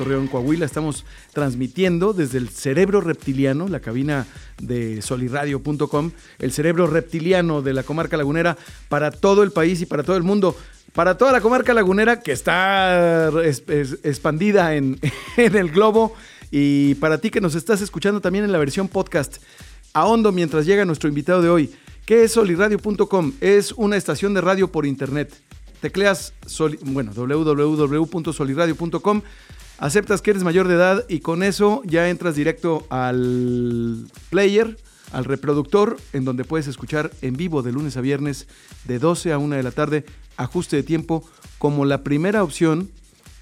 Torreón, Coahuila. Estamos transmitiendo desde el cerebro reptiliano, la cabina de soliradio.com, el cerebro reptiliano de la comarca lagunera para todo el país y para todo el mundo. Para toda la comarca lagunera que está expandida en, el globo y para ti que nos estás escuchando también en la versión podcast. A hondo mientras llega nuestro invitado de hoy. ¿Qué es soliradio.com? Es una estación de radio por internet. Tecleas bueno, www.soliradio.com aceptas que eres mayor de edad y con eso ya entras directo al player, al reproductor, en donde puedes escuchar en vivo de lunes a viernes de 12 a 1 de la tarde, ajuste de tiempo, como la primera opción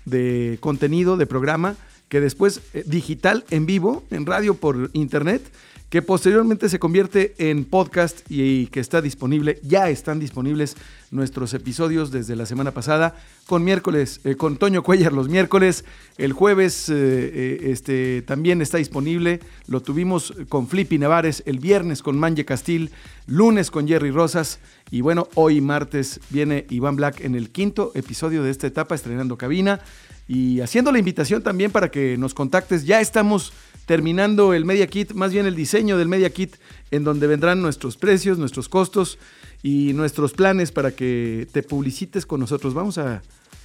de contenido, de programa, que después eh, digital en vivo, en radio por internet, que posteriormente se convierte en podcast y, que está disponible, ya están disponibles nuestros episodios desde la semana pasada, con miércoles, eh, con Toño Cuellar los miércoles, el jueves eh, eh, este, también está disponible, lo tuvimos con Flippy Nevares, el viernes con Manje Castil, lunes con Jerry Rosas, y bueno, hoy martes viene Iván Black en el quinto episodio de esta etapa, estrenando cabina, y haciendo la invitación también para que nos contactes, ya estamos terminando el Media Kit, más bien el diseño del Media Kit, en donde vendrán nuestros precios, nuestros costos y nuestros planes para que te publicites con nosotros. Vamos a,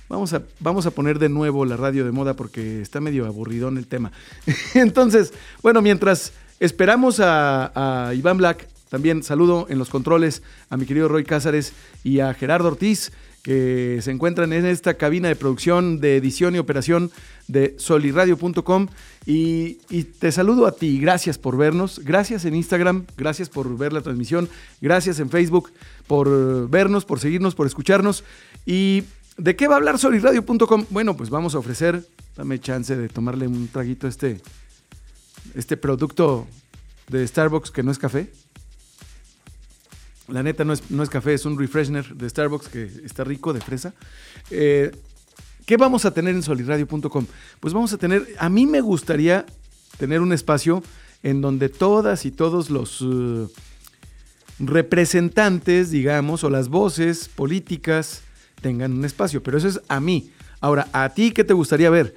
vamos a, vamos a poner de nuevo la radio de moda porque está medio aburridón el tema. Entonces, bueno, mientras esperamos a, a Iván Black, también saludo en los controles a mi querido Roy Cázares y a Gerardo Ortiz que se encuentran en esta cabina de producción, de edición y operación de soliradio.com. Y, te saludo a ti, gracias por vernos, gracias en Instagram, gracias por ver la transmisión, gracias en Facebook por vernos, por seguirnos, por escucharnos. ¿Y de qué va a hablar soliradio.com? Bueno, pues vamos a ofrecer, dame chance de tomarle un traguito a este, este producto de Starbucks que no es café. La neta no es, no es café, es un refreshener de Starbucks que está rico de fresa. Eh, ¿Qué vamos a tener en soliradio.com? Pues vamos a tener, a mí me gustaría tener un espacio en donde todas y todos los uh, representantes, digamos, o las voces políticas tengan un espacio, pero eso es a mí. Ahora, ¿a ti qué te gustaría ver?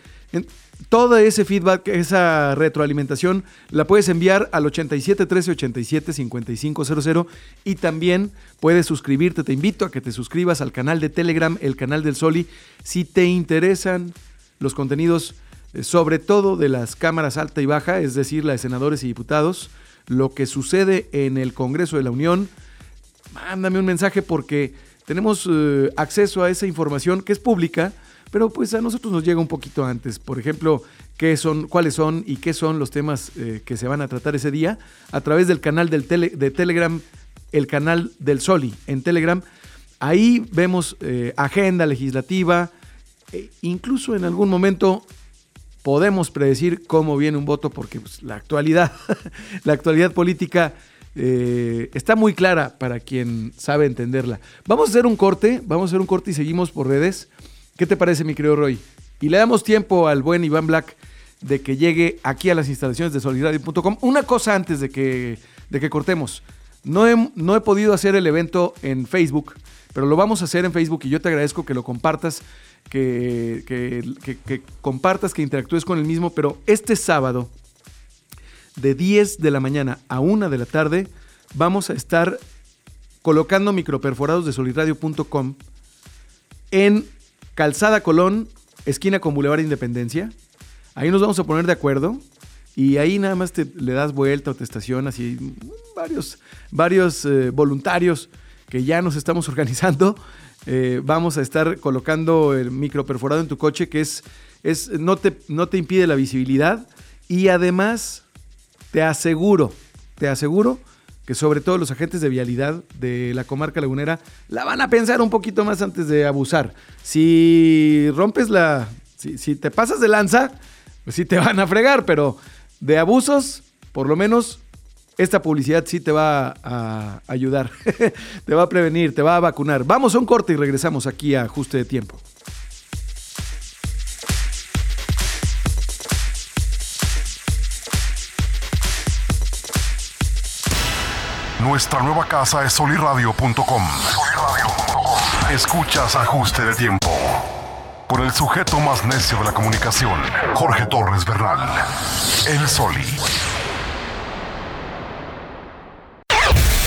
Todo ese feedback, esa retroalimentación, la puedes enviar al 87 13 87 5500 y también puedes suscribirte. Te invito a que te suscribas al canal de Telegram, el canal del Soli, si te interesan los contenidos, eh, sobre todo de las cámaras alta y baja, es decir, la de senadores y diputados, lo que sucede en el Congreso de la Unión. Mándame un mensaje porque tenemos eh, acceso a esa información que es pública pero pues a nosotros nos llega un poquito antes. Por ejemplo, qué son, cuáles son y qué son los temas eh, que se van a tratar ese día a través del canal del de Telegram, el canal del Soli en Telegram. Ahí vemos eh, agenda legislativa, e incluso en algún momento podemos predecir cómo viene un voto porque pues, la actualidad, la actualidad política eh, está muy clara para quien sabe entenderla. Vamos a hacer un corte, vamos a hacer un corte y seguimos por redes. ¿Qué te parece, mi querido Roy? Y le damos tiempo al buen Iván Black de que llegue aquí a las instalaciones de solidario.com. Una cosa antes de que, de que cortemos. No he, no he podido hacer el evento en Facebook, pero lo vamos a hacer en Facebook y yo te agradezco que lo compartas, que, que, compartas, que interactúes con el mismo. Pero este sábado, de 10 de la mañana a 1 de la tarde, vamos a estar colocando microperforados de solidario.com en Calzada Colón, esquina con Boulevard Independencia. Ahí nos vamos a poner de acuerdo y ahí nada más te, le das vuelta o te estacionas y varios, varios eh, voluntarios que ya nos estamos organizando. Eh, vamos a estar colocando el micro perforado en tu coche que es, es no, te, no te impide la visibilidad y además te aseguro, te aseguro que sobre todo los agentes de vialidad de la comarca lagunera la van a pensar un poquito más antes de abusar. Si rompes la, si, te pasas de lanza, pues sí te van a fregar, pero de abusos, por lo menos esta publicidad sí te va a ayudar, te va a prevenir, te va a vacunar. Vamos a un corte y regresamos aquí a ajuste de tiempo. Nuestra nueva casa es soliradio.com. Escuchas ajuste de tiempo. Con el sujeto más necio de la comunicación, Jorge Torres Bernal. El Soli.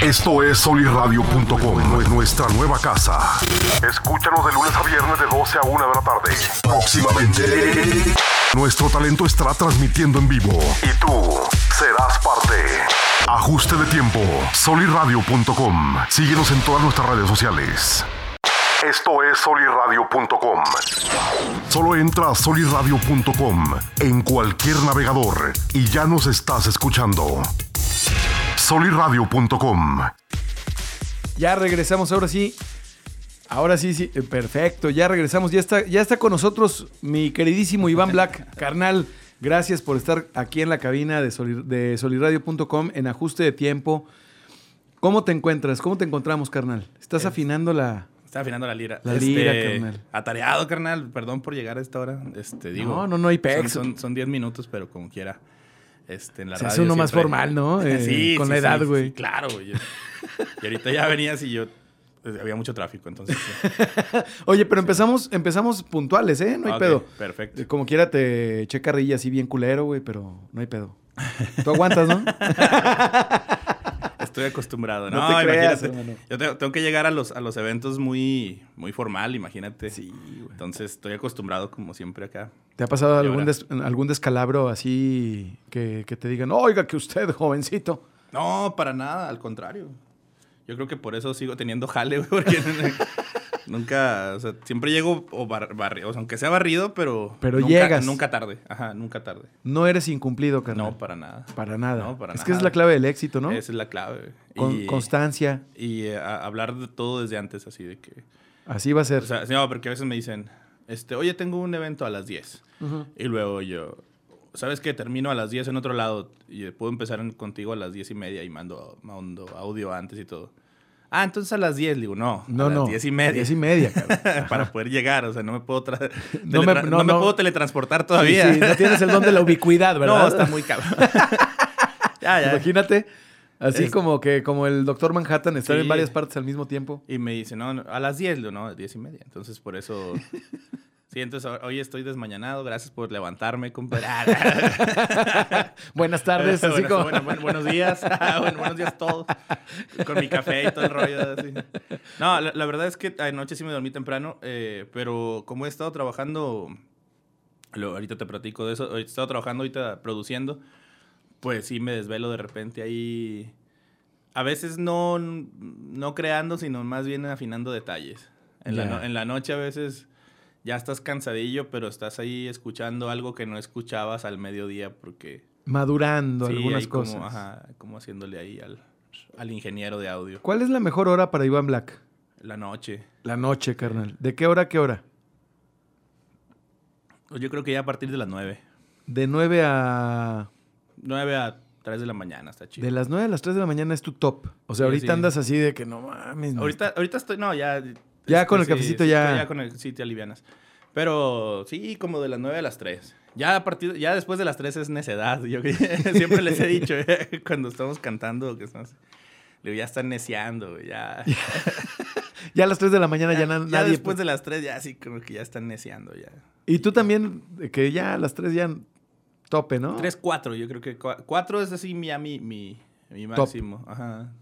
Esto es soliradio.com, nuestra nueva casa. Escúchanos de lunes a viernes de 12 a 1 de la tarde. Próximamente, nuestro talento estará transmitiendo en vivo y tú serás parte. Ajuste de tiempo, soliradio.com. Síguenos en todas nuestras redes sociales. Esto es soliradio.com. Solo entra a soliradio.com en cualquier navegador y ya nos estás escuchando soliradio.com. Ya regresamos, ahora sí. Ahora sí, sí, eh, perfecto. Ya regresamos. Ya está, ya está con nosotros mi queridísimo Iván Black, carnal. Gracias por estar aquí en la cabina de, de soliradio.com en ajuste de tiempo. ¿Cómo te encuentras? ¿Cómo te encontramos, carnal? ¿Estás afinando la, Está afinando la lira. La lira, este, carnal. Atareado, carnal. Perdón por llegar a esta hora. Este, digo, no, no, no hay pex. Son 10 minutos, pero como quiera. Este, en la Se hace uno más formal, ¿no? Eh, sí, Con la edad, güey. claro, güey. Y ahorita ya venías y yo... pues, había mucho tráfico, entonces... Oye, pero empezamos, empezamos puntuales, ¿eh? No hay pedo. Perfecto. Como quiera te eché carrilla así bien culero, güey, pero no hay pedo. Tú aguantas, ¿no? Estoy acostumbrado. No, No te creas, imagínate. Yo tengo, tengo que llegar a los, a los eventos muy, muy formal, imagínate. Sí, güey. Entonces estoy acostumbrado como siempre acá. ¿Te ha pasado algún, des- algún descalabro así que, que te digan, oiga, que usted, jovencito? No, para nada, al contrario. Yo creo que por eso sigo teniendo jale, güey, porque nunca, o sea, siempre llego o bar- o sea, aunque sea barrido, pero... Pero nunca, llegas. Nunca tarde, ajá, nunca tarde. No eres incumplido, carnal. No, para nada. para nada. No, para es que es la clave del éxito, ¿no? Esa es la clave. Con- y, constancia. Y eh, a- hablar de todo desde antes, así de que... Así va a ser. O sea, no, porque a veces me dicen, este, oye, tengo un evento a las 10. Ujú. Y luego yo, ¿sabes qué? Termino a las 10 en otro lado y puedo empezar en- contigo a las 10 y media y mando, mando audio antes y todo. Ah, entonces a las 10, digo, no, No, a no. las 10 y media. 10 y media, cabrón. para poder llegar, o sea, no me puedo, tra- No me- teletra- no, no me no. puedo teletransportar todavía. Sí, sí, no tienes el don de la ubicuidad, ¿verdad? No, está muy cabrón. ya, ya. Imagínate, así Es- como que como el Doctor Manhattan estar Sí. en varias partes al mismo tiempo. Y me dice, no, no, a las 10, digo, no, a las 10 y media. Entonces, por eso... Sí, entonces hoy estoy desmañanado. Gracias por levantarme, compadre. Buenas tardes, así Buenas- como... bueno, bueno, buenos días. Bueno, buenos días todos. Con mi café y todo el rollo. así. No, la, la verdad es que anoche sí me dormí temprano, eh, pero como he estado trabajando, lo- ahorita te platico de eso, he estado trabajando ahorita produciendo, pues sí me desvelo de repente ahí. A veces no, no creando, sino más bien afinando detalles. En, la, Ya. no- en la noche a veces ya estás cansadillo, pero estás ahí escuchando algo que no escuchabas al mediodía porque Madurando Sí, algunas como, cosas. ajá, como haciéndole ahí al, al ingeniero de audio. ¿Cuál es la mejor hora para Iván Black? La noche. La noche, carnal. ¿De qué hora a qué hora? Pues Yo creo que ya a partir de las 9. De 9 a... 9 a 3 de la mañana, está chido. De las 9 a las 3 de la mañana es tu top. O sea, Sí, ahorita sí. andas así de que no mames. Ahorita, ahorita estoy, no, ya. Ya este, con el cafecito ya- Ya con el sí te alivianas. Pero sí, como de las 9 a las 3. Ya a partir, ya después de las 3 es necedad. Yo siempre les he dicho eh, cuando estamos cantando que estamos, ya están neciando, güey, ya. Ya a las 3 de la mañana ya, ya, na- ya nadie... después de las 3 ya sí como que ya están neciando ya. Y tú también, que ya a las 3 ya tope, ¿no? 3, 4, yo creo que 4 es así ya mi, mi, mi máximo. Ajá.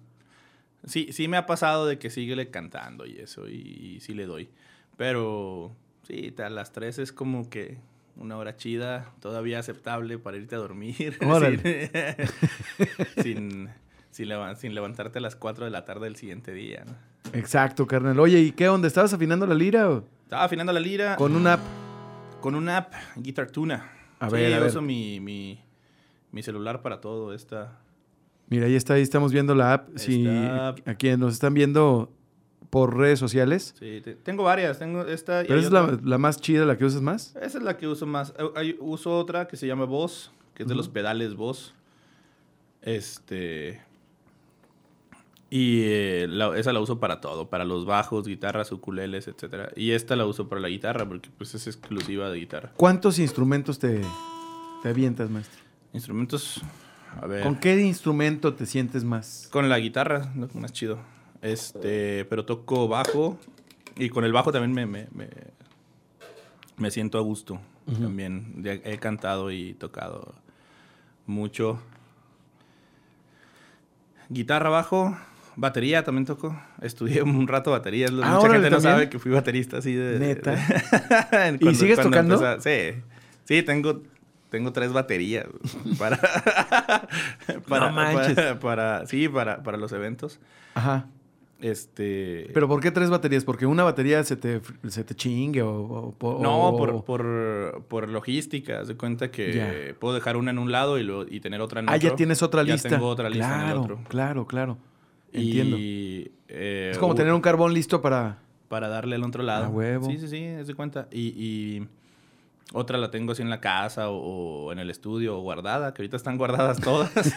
Sí, sí me ha pasado de que sigue cantando y eso, y, y sí le doy. Pero sí, a las 3 es como que una hora chida, todavía aceptable para irte a dormir. Órale. sin, sin, levan- sin levantarte a las 4 de la tarde del siguiente día. ¿no? Exacto, carnal. Oye, ¿y qué onda? ¿Estabas afinando la lira o? Estaba afinando la lira con una app? con una app, Guitar Tuna. A Sí, ver, a ver. uso mi, mi, mi celular para todo. Esta. Mira, ahí está, ahí estamos viendo la app. Si Está- a quienes nos están viendo por redes sociales. Sí, te- tengo varias. Tengo esta y Pero esa es la, más chida, la que usas más. Esa es la que uso más. Hay- uso otra que se llama Boss, que es de los pedales Boss. Este. Y eh, la- esa la uso para todo, para los bajos, guitarras, ukuleles, etcétera. Y esta la uso para la guitarra porque pues es exclusiva de guitarra. ¿Cuántos instrumentos te, te avientas, maestro? Instrumentos, a ver. ¿Con qué instrumento te sientes más? Con la guitarra, lo más chido. Este, pero toco bajo y con el bajo también me, me, me, me siento a gusto. También he cantado y tocado mucho. Guitarra, bajo, batería también toco. Estudié un rato batería. Ah, Mucha órale, gente no ¿también? sabe que fui baterista así de... ¿Neta? de- ¿Y sigues tocando? empecé- sí. Sí, tengo, tengo tres baterías para... para, manches. para, para- sí, para, para los eventos. Ajá. Este... ¿Pero por qué tres baterías? ¿Porque una batería se te, se te chingue o...? o- o- No, por, por, por logística. Haz de cuenta que puedo dejar una en un lado y, luego- y tener otra en Ah, otro. ya tienes otra Ya lista. tengo otra lista claro, en el otro. Claro, claro. Entiendo. Y, eh, es como tener un carbón listo para... Para darle al otro lado. A huevo. Sí, sí, sí, haz de cuenta. Y, y otra la tengo así en la casa o, o en el estudio o guardada, que ahorita están guardadas todas.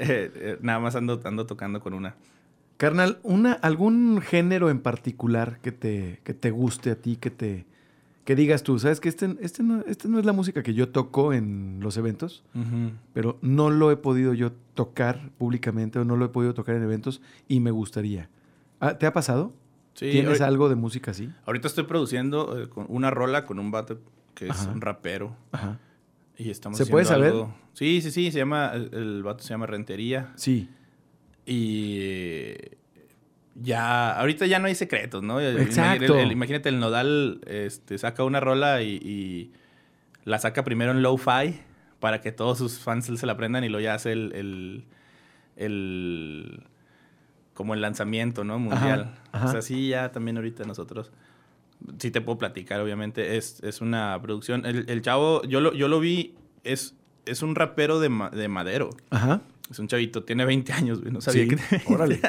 Eh, eh, nada más ando, ando tocando con una. Carnal, una, ¿algún género en particular que te, que te guste a ti, que te que digas tú, sabes que este, este, no, este no es la música que yo toco en los eventos, pero no lo he podido yo tocar públicamente o no lo he podido tocar en eventos y me gustaría. Ah, ¿Te ha pasado? Sí, ¿Tienes algo de música así? ahorita estoy produciendo eh, con una rola con un vato que es un rapero. Ajá. Y estamos ¿Se haciendo puede saber? algo- Sí, sí, sí, se llama, el, el vato se llama Rentería. Sí. Y eh, ya, ahorita ya no hay secretos, ¿no? Exacto. el- el- imagínate, el Nodal este, saca una rola y, y la saca primero en low-fi para que todos sus fans se la aprendan y luego ya hace el, el- como el lanzamiento, ¿no? Mundial. ajá. O sea, sí, ya también ahorita nosotros, sí te puedo platicar, obviamente, es, es una producción. El, el chavo, yo lo, yo lo vi, es, es un rapero de, ma- de madero. Ajá. Es un chavito, tiene 20 años, güey, no sabía Sí, que tenía 20. órale.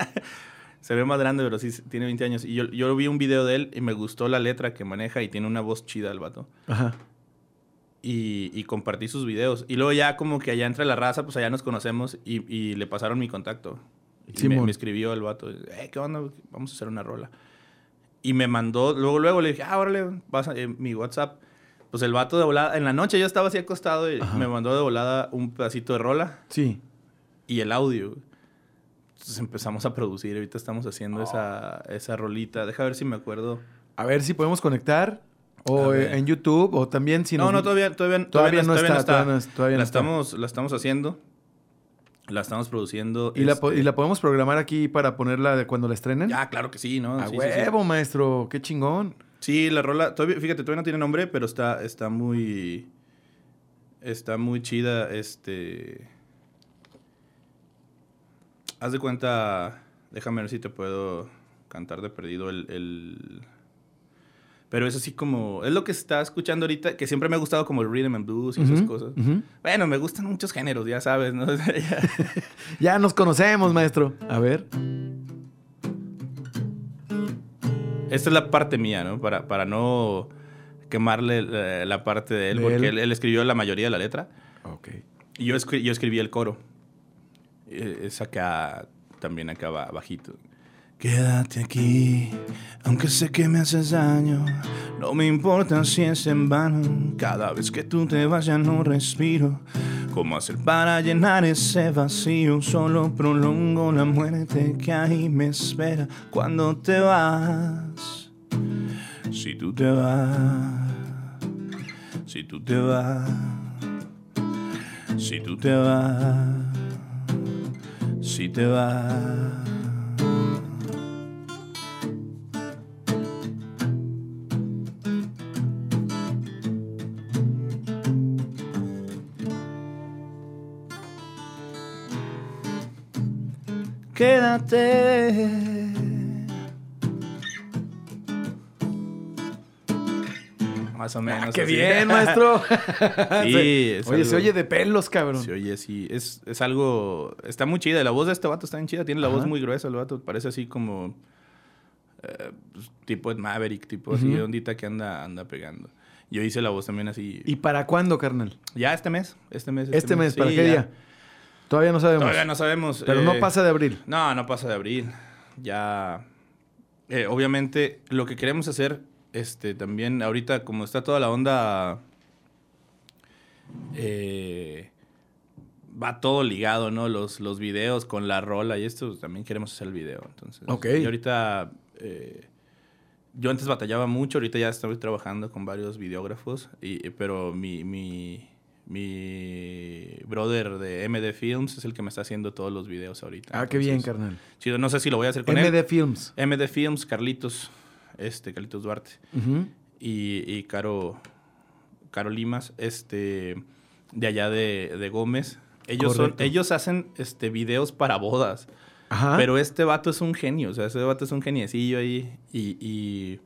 Se ve más grande, pero sí tiene 20 años. Y yo, yo vi un video de él y me gustó la letra que maneja y tiene una voz chida el vato. Ajá. Y, y compartí sus videos. Y luego ya como que allá entre la raza, pues allá nos conocemos y, y le pasaron mi contacto. Y me, escribió el vato, eh, ¿qué onda? Vamos a hacer una rola. Y me mandó, luego, luego le dije, ah, órale, pasa eh, mi WhatsApp. Pues el vato de volada, en la noche yo estaba así acostado y Ajá. me mandó de volada un pedacito de rola Sí. y el audio. Entonces empezamos a producir. Ahorita estamos haciendo esa, esa rolita. Deja ver si me acuerdo. A ver si podemos conectar o eh, en YouTube o también si no, nos- no, todavía, todavía, Todavía no está, todavía no es- todavía la, no está. estamos, la estamos haciendo. La estamos produciendo. ¿Y, la, po- este, y la podemos programar aquí para ponerla de cuando la estrenen. Ya, claro que sí, ¿no? A Sí, sí, sí. huevo, maestro. Qué chingón. Sí, la rola, todavía, fíjate, todavía no tiene nombre, pero está, está muy. Está muy chida. Este. Haz de cuenta. Déjame ver si te puedo cantar de perdido el. el- Pero es así como. Es lo que está escuchando ahorita, que siempre me ha gustado como el rhythm and blues y esas Ujú, cosas. Bueno, me gustan muchos géneros, ya sabes, ¿no? Ya- Ya nos conocemos, maestro. A ver. Esta es la parte mía, ¿no? Para, para no quemarle la, la parte de él, De porque él. él, él escribió la mayoría de la letra. Ok. Y yo, escri- yo escribí el coro. Eh, Es acá, también acá ba- bajito. Quédate aquí, aunque sé que me haces daño. No me importa si es en vano. Cada vez que tú te vas ya no respiro. ¿Cómo hacer para llenar ese vacío? Solo prolongo la muerte que ahí me espera cuando te vas. Si tú te vas, si tú te vas. Si tú te vas, si te vas. Quédate. Más o menos. Ah, ¡Qué así. bien, maestro! Sí, es Oye, se oye de pelos, cabrón. Se oye, sí. Es, es algo. Está muy chida. La voz de este vato está bien chida. Tiene la Ajá. voz muy gruesa. El vato parece así como. eh, pues, tipo Ed Maverick, tipo así, ondita que anda, anda pegando. Yo hice la voz también así. ¿Y para cuándo, carnal? Ya este mes. Este mes. Este mes, ¿para Sí, qué ya. día? Todavía no sabemos. Todavía no sabemos. Pero no eh, pasa de abril. No, no pasa de abril. Ya. eh, obviamente, lo que queremos hacer, este, también, ahorita, como está toda la onda. eh, va todo ligado, ¿no? Los, los videos con la rola y esto, pues, también queremos hacer el video. Entonces. Ok. Y ahorita. eh, yo antes batallaba mucho, ahorita ya estoy trabajando con varios videógrafos, y, pero mi, mi, mi brother de MD Films es el que me está haciendo todos los videos ahorita. Ah, qué bien, carnal. Chido, no sé si lo voy a hacer con él. MD Films. MD Films, Carlitos, este, Carlitos Duarte. Y, y Caro, Caro Limas, este, de allá de, de Gómez. Ellos, son, ellos hacen este, videos para bodas. Ajá. Pero este vato es un genio, o sea, ese vato es un geniecillo ahí. Y, y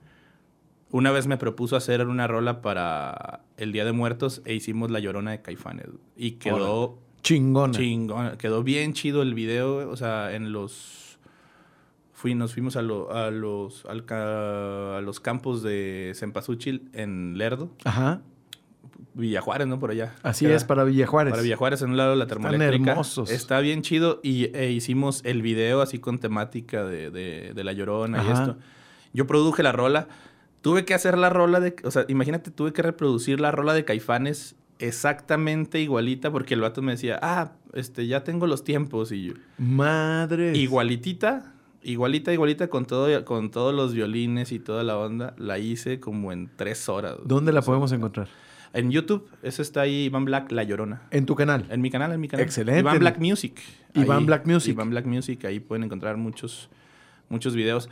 una vez me propuso hacer una rola para el Día de Muertos e hicimos La Llorona de Caifanes. Y quedó Chingona. chingón, quedó bien chido el video, o sea, en los... Fui, nos fuimos a, lo- a los, al ca- a los campos de Cempasúchil en Lerdo, Ajá. Villajuárez, ¿no? Por allá. Así Queda- es, para Villajuárez. para Villajuárez, en un lado de la termoeléctrica. hermosos. Está bien chido y e hicimos el video así con temática de, de- de La Llorona y esto. Yo produje la rola. Tuve que hacer la rola de... O sea, imagínate, tuve que reproducir la rola de Caifanes exactamente igualita porque el vato me decía, ah, este, ya tengo los tiempos y yo... Madre. Igualitita, igualita, igualita con, todo, con todos los violines y toda la onda. La hice como en tres horas. ¿Dónde la podemos encontrar? En YouTube, eso está ahí, Iván Black, La Llorona. En tu canal. En mi canal, en mi canal. Excelente. Iván Black Music. Iván Ahí, Black Music. Iván Black Music. Ahí pueden encontrar muchos, muchos videos.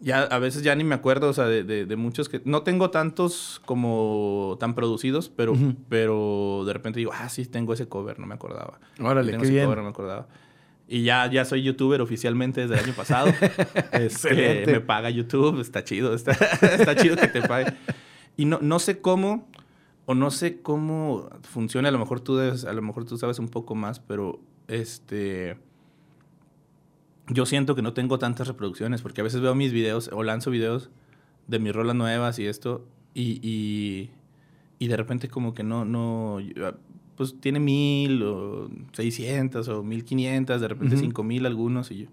Ya a veces ya ni me acuerdo, o sea, de, de- de muchos que... No tengo tantos como tan producidos, pero, Ujú. pero de repente digo, ah, sí, tengo ese cover, no me acordaba. Órale, Tengo qué ese bien. cover, no me acordaba. Y ya, ya soy youtuber oficialmente desde el año pasado. Este, me paga YouTube, está chido, está, está chido que te pague. Y no, no sé cómo, o no sé cómo funciona, a lo mejor tú debes- a lo mejor tú sabes un poco más, pero este yo siento que no tengo tantas reproducciones, porque a veces veo mis videos o lanzo videos de mis rolas nuevas y esto, y, y, y de repente como que no, no, yo- pues tiene mil o seiscientas o mil quinientas, de repente cinco mil algunos y yo.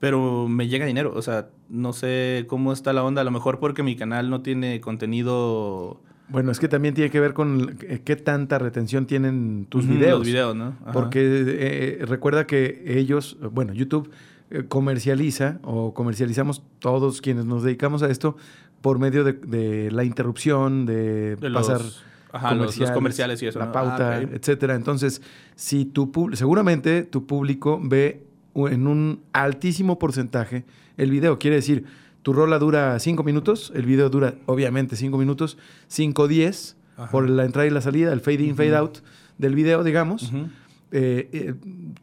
Pero me llega dinero, o sea, no sé cómo está la onda, a lo mejor porque mi canal no tiene contenido... Bueno, es que también tiene que ver con eh, qué tanta retención tienen tus Ujú, videos. Los videos, ¿no? Ajá. Porque eh, recuerda que ellos, bueno, YouTube eh, comercializa o comercializamos todos quienes nos dedicamos a esto por medio de, de la interrupción, de, De los- pasar los- los comerciales y eso, la ¿no? pauta, Ah, etcétera. Entonces, si tu seguramente tu público ve en un altísimo porcentaje el video, quiere decir, tu rola dura cinco minutos, el video dura obviamente cinco minutos, 5 10 Ajá. por la entrada y la salida, el fade in, fade out del video, digamos eh, eh,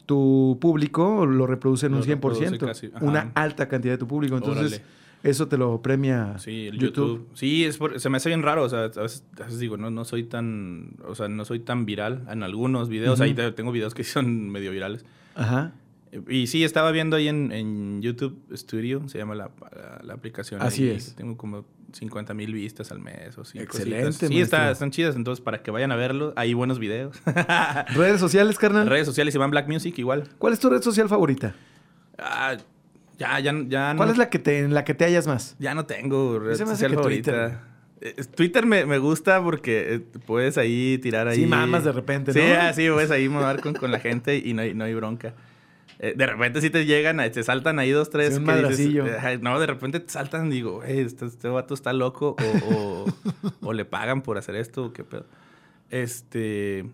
tu público lo reproduce en Lo un 100%. reproduce casi, una alta cantidad de tu público. Entonces, Órale. eso te lo premia Sí, el YouTube. YouTube. Sí, es por- se me hace bien raro. O sea, a veces, a veces digo, no, no soy tan. O sea, no soy tan viral en algunos videos. Ahí te- tengo videos que son medio virales. Ajá. Y sí, estaba viendo ahí en, en YouTube Studio, se llama la, la- la aplicación. Así ahí, es. Tengo como 50 mil vistas al mes o así. Excelente. Sí, está, están chidas. Entonces, para que vayan a verlo, hay buenos videos. Redes sociales, carnal. Redes sociales, Iván Black Music, igual. ¿Cuál es tu red social favorita? Ah, ya, ya, ya. ¿Cuál no- es la que te, en la que te hallas más? Ya no tengo red se me hace social favorita. Eh, Twitter me, me gusta porque eh, puedes ahí tirar ahí. Sí, mamas de repente, Sí, ¿no? ah, sí, puedes ahí mamar con, con la gente y no hay, no hay bronca. Eh, de repente sí te llegan, eh, te saltan ahí dos, tres. Sí, un que dices, madracillo. eh, no, de repente te saltan y digo, "Ey, este, este vato está loco o, o, o le pagan por hacer esto o qué pedo. Este...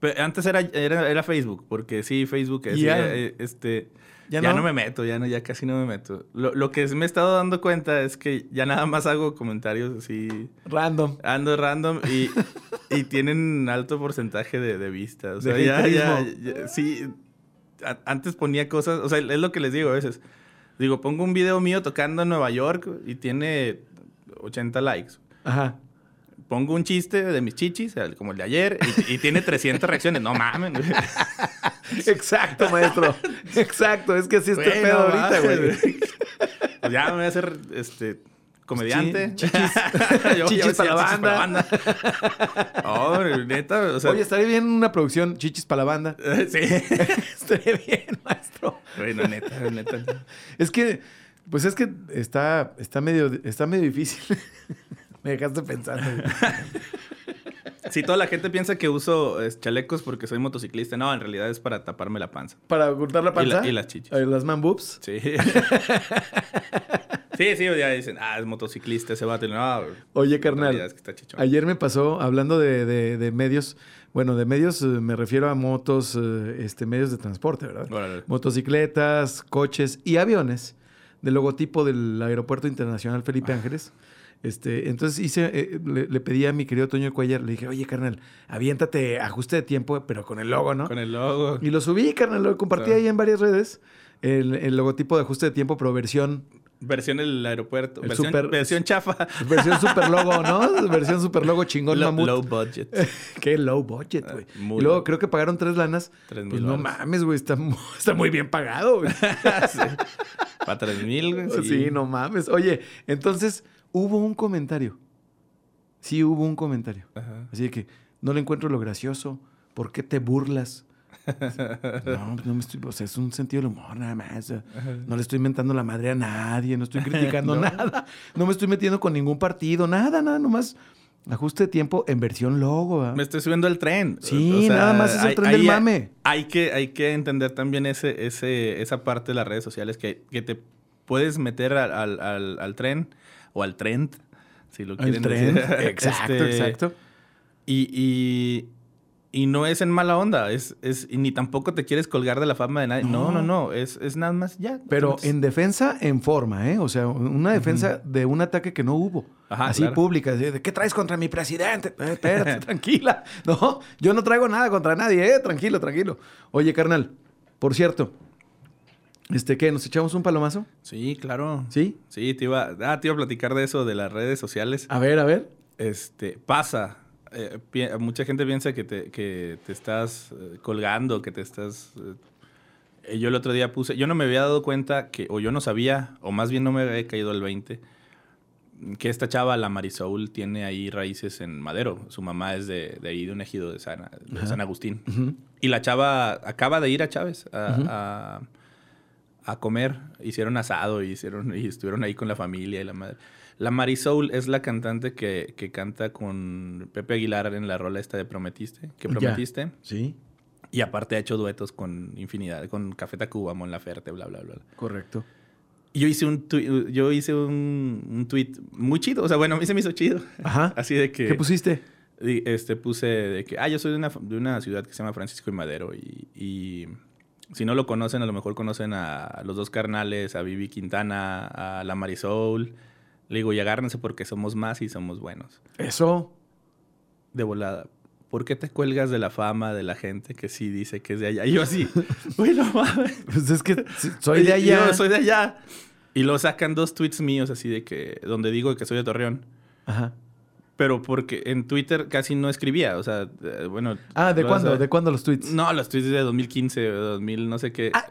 pe- Antes era, era, era Facebook, porque sí, Facebook es, Ya. este... ¿Ya Ya, no? no? me meto, ya no, ya casi no me meto. Lo, lo que me he estado dando cuenta es que ya nada más hago comentarios así, Random. ando random y, y tienen alto porcentaje de, de vistas. O De sea, ya, ya- sí. A- antes ponía cosas, o sea, es lo que les digo a veces. Digo, pongo un video mío tocando en Nueva York y tiene 80 likes. Ajá. Pongo un chiste de mis chichis, como el de ayer, y, y tiene 300 reacciones. No mames. güey. Exacto, maestro. Exacto. Es que así Güey, pedo ahorita, güey. Pues ya me voy a hacer este comediante. Chi- chichis. Yo- Chichis para la banda. Oh, neta, o sea, Oye, estaría bien una producción chichis para la banda. sí. estaría bien, maestro. Bueno, neta, neta. Es que, pues es que está, está medio, está medio difícil. Me dejaste pensando. Si toda la gente piensa que uso chalecos porque soy motociclista, no, en realidad es para taparme la panza. Para ocultar la Y panza. la- y las chichis. Eh, Las man boobs. Sí. sí, sí, ya dicen, ah, es motociclista ese vato. No, Oye, carnal. realidad es que está chichón. Ayer me pasó, hablando de, de- de medios, bueno, de medios eh, me refiero a motos, eh, este, medios de transporte, ¿verdad? Órale. Motocicletas, coches y aviones del logotipo del Aeropuerto Internacional Felipe Ah. Ángeles. Este, entonces hice, eh, le, le pedí a mi querido Toño Cuellar, le dije, oye, carnal, aviéntate ajuste de tiempo, pero con el logo, ¿no? Con el logo. Y lo subí, carnal, lo compartí Ah. ahí en varias redes, el, el logotipo de ajuste de tiempo, pero versión, Versión el aeropuerto. El versión, super- versión chafa. versión super logo, ¿no? versión super logo chingón Low, mamut. low budget. Qué low budget, güey. Ah, muy y luego creo que pagaron tres lanas. Tres pues mil no mames, güey. Está, está muy bien pagado, güey. Para 3000, güey. sí. no mames. Oye, entonces hubo un comentario. Sí, hubo un comentario. Ajá. Así de que no le encuentro lo gracioso. ¿Por qué te burlas? No, pues no me estoy. O sea, es un sentido del humor nada más. no le estoy inventando la madre a nadie. No estoy criticando No. nada. No me estoy metiendo con ningún partido. Nada, nada. Nomás ajuste de tiempo en versión logo. ¿verdad? Me estoy subiendo al tren. Sí, nada más es el hay- tren del mame. Hay que, hay que entender también ese, ese, esa parte de las redes sociales que, que te puedes meter al, al- al- al tren o al trend, si lo quieren tren. decir. Exacto, Este, exacto. Y, y, y no es en mala onda, es, es, y ni tampoco te quieres colgar de la fama de nadie. No, No. no, no, es, es nada más ya. Pero Entonces, en defensa, en forma, ¿eh? O sea, una defensa de un ataque que no hubo. Ajá, así claro. pública. así de, ¿Qué traes contra mi presidente? Eh, espérate, tranquila. No, yo no traigo nada contra nadie, ¿eh? Tranquilo, tranquilo. Oye, carnal, por cierto, este, ¿qué? ¿Nos echamos un palomazo? Sí, claro. ¿Sí? Sí, te iba, ah, te iba a platicar de eso, de las redes sociales. A ver, a ver. Este, pasa. Eh, pi- mucha gente piensa que te, que te estás eh, colgando, que te estás... eh, yo el otro día puse... Yo no me había dado cuenta que... O yo no sabía, o más bien no me había caído el 20, que esta chava, la Marisol, tiene ahí raíces en Madero. Su mamá es de, de ahí, de un ejido de San, de Ajá. San Agustín. Y la chava acaba de ir a Chávez a, a- a comer. Hicieron asado y, hicieron, y estuvieron ahí con la familia y la madre. La Marisol es la cantante que, que canta con Pepe Aguilar en la rola esta de Prometiste. Que Ya. prometiste. Sí, Y aparte ha hecho duetos con infinidad, con Café Tacuba, Mon Laferte, bla, bla, bla. correcto. Y yo hice un, tui- yo hice un, un tweet muy chido. O sea, bueno, a mí se me hizo chido. Ajá. Así de que... ¿Qué pusiste? Este, puse de que, ah, yo soy de una, de una ciudad que se llama Francisco y Madero. Y, y si no lo conocen, a lo mejor conocen a los dos carnales, a Vivi Quintana, a la Marisol. Le digo, y agárrense porque somos más y somos buenos. Eso. De volada. ¿Por qué te cuelgas de la fama de la gente que sí dice que es de allá? Y yo así, bueno, mames. Pues es que soy de Y yo, allá. soy de allá. Y luego sacan dos tweets míos así de que, donde digo que soy de Torreón. Ajá. Pero porque en Twitter casi no escribía. O sea, eh, bueno. Ah, ¿de cuándo? ¿De cuándo los tweets? No, los tweets de 2015 o 2000, no sé qué. Ah,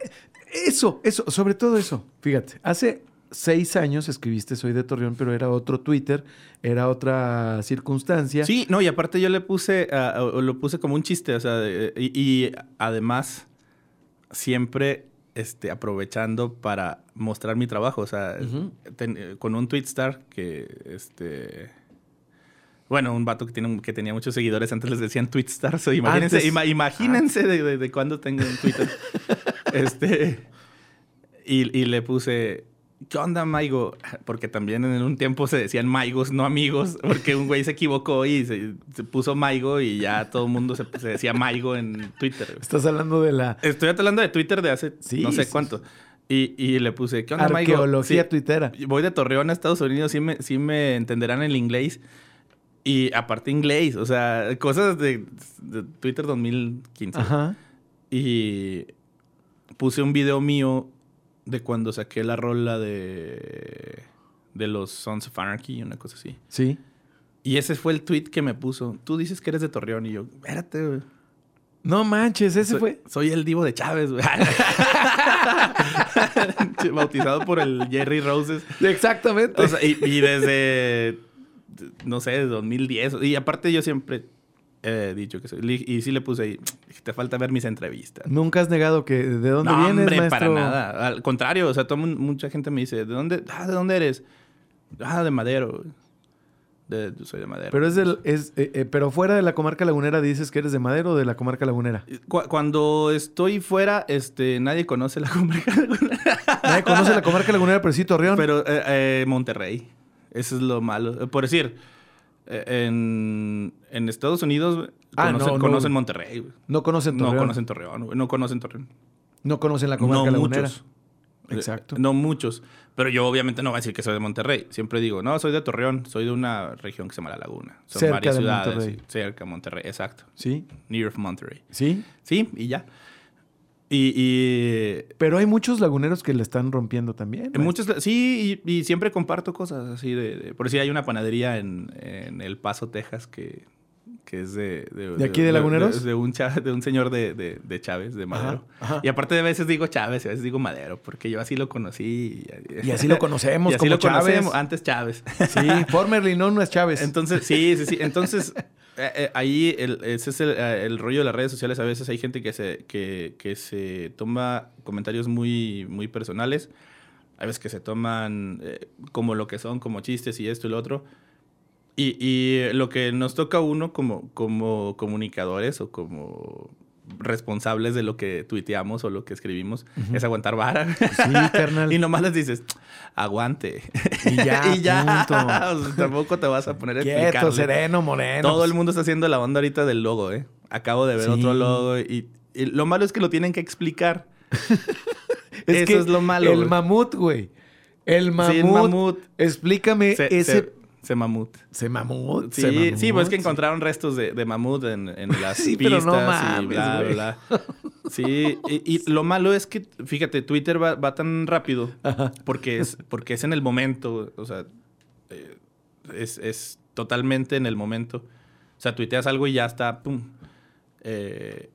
eso, eso, sobre todo eso. Fíjate, hace seis años escribiste Soy de Torreón, pero era otro Twitter, era otra circunstancia. Sí, no, y aparte yo le puse, lo puse como un chiste, o sea, de- y, y además siempre este, aprovechando para mostrar mi trabajo, o sea, ten- eh, con un Twitstar que, este... Bueno, un vato que, tiene, que tenía muchos seguidores, antes les decían Twitstars, o imagínense, Antes. ima- imagínense de, de, de cuándo tengo un Twitter. este, y, y le puse, ¿qué onda, Maigo? Porque también en un tiempo se decían Maigos, no amigos, porque un güey se equivocó y se, se puso Maigo y ya todo el mundo se, se decía Maigo en Twitter. Estás hablando de la Estoy hablando de Twitter de hace Sí, no sé cuánto. Y, y le puse, ¿qué onda, Maigo? arqueología Sí, tuitera. Voy de Torreón a Estados Unidos, sí me, sí me entenderán el inglés. Y aparte inglés, o sea, cosas de, de Twitter 2015. Ajá. Y, puse un video mío de cuando saqué la rola de, de los Sons of Anarchy, una cosa así. Sí. Y ese fue el tweet que me puso. Tú dices que eres de Torreón y yo, espérate, güey. No manches, ese soy, fue. Soy el divo de Chávez, güey. Bautizado por el Jerry Roses. Exactamente. O sea, y, y desde, no sé, 2010. Y aparte yo siempre he dicho que soy... Y sí le puse ahí, te falta ver mis entrevistas. Nunca has negado que de dónde no, vienes, hombre, maestro? para nada. Al contrario, o sea, todo, mucha gente me dice, ¿de dónde, ah, ¿de dónde eres? Ah, de Madero. De, soy de Madero. Pero es del, es, eh, eh, pero fuera de la comarca lagunera dices que eres de Madero o de la comarca lagunera. Cu cuando estoy fuera, este, nadie conoce la comarca lagunera. Nadie conoce la comarca lagunera, pero sí Torreón. Pero eh, eh, Monterrey. Eso es lo malo. Por decir, eh, en, en, Estados Unidos ah, conocen, no, conocen no. Monterrey. No conocen Torreón. No conocen Torreón. No conocen Torreón. No conocen la comarca no lagunera. Muchos. Exacto. Eh, no muchos. Pero yo obviamente no voy a decir que soy de Monterrey. Siempre digo, no, soy de Torreón. Soy de una región que se llama La Laguna. Son cerca varias de ciudades. Monterrey. Cerca de Monterrey, exacto. Sí. Near of Monterrey. Sí. Sí, y ya. Y, y, Pero hay muchos laguneros que le están rompiendo también. En muchos, sí, y, y, siempre comparto cosas así de, de, Por si hay una panadería en, en, El Paso, Texas, que, que es de... ¿De, aquí de Laguneros? De, un, de un señor de, de, Chávez, de Madero. Ajá, ajá. Y aparte de veces digo Chávez, y a veces digo Madero, porque yo así lo conocí. Y, y así lo conocemos y así como lo Chávez. conocemos, antes Chávez. Sí, formerly no, no es Chávez. Entonces, sí, sí, sí. Entonces... Eh, eh, ahí el, ese es el, eh, el, rollo de las redes sociales. A veces hay gente que se, que, que se toma comentarios muy, muy personales. Hay veces que se toman eh, como lo que son, como chistes y esto y lo otro. Y, y lo que nos toca a uno como, como comunicadores o como responsables de lo que tuiteamos o lo que escribimos uh -huh. es aguantar vara. Sí, carnal. y nomás les dices, aguante. Y ya, y ya. punto. O sea, tampoco te vas a poner a Quieto, sereno, moreno. Todo pues. el mundo está haciendo la onda ahorita del logo, ¿eh? Acabo de ver Sí. otro logo y, y, lo malo es que lo tienen que explicar. es Eso que es lo malo. El mamut, güey. El mamut. Sí, el mamut. Explícame Se, ese... se, se mamut. Se mamut. Sí, se mamut, sí, pues es que encontraron restos de, de mamut en, en las Sí, pistas pero no y bla, bla, bla. Sí, y, y lo malo es que, fíjate, Twitter va, va tan rápido Ajá. porque es, porque es en el momento, o sea, eh, es, es totalmente en el momento. O sea, tuiteas algo y ya está, pum. Eh,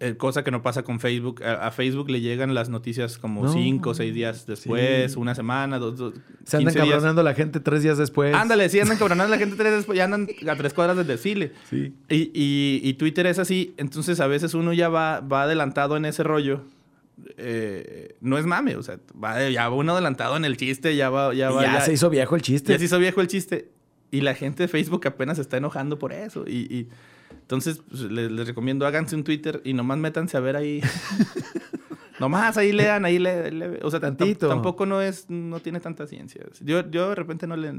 eh, cosa que no pasa con Facebook. A, a, Facebook le llegan las noticias como No. cinco o seis días después, Sí. una semana, dos, dos Se andan 15 días. cabronando la gente tres días después. Ándale, sí, andan cabronando la gente tres días después, ya andan a tres cuadras del desfile. Sí. Y, y, y Twitter es así, entonces a veces uno ya va, va adelantado en ese rollo. Eh, no es mame, o sea, va, ya va uno adelantado en el chiste, ya va, ya va. ya, se hizo viejo el chiste. ya se hizo viejo el chiste. Y la gente de Facebook apenas se está enojando por eso. Y, y entonces pues, les, les recomiendo, háganse un Twitter y nomás métanse a ver ahí. nomás ahí lean, ahí le, le- o sea, Tantito. tampoco no es, no tiene tanta ciencia. Yo, yo de repente no le,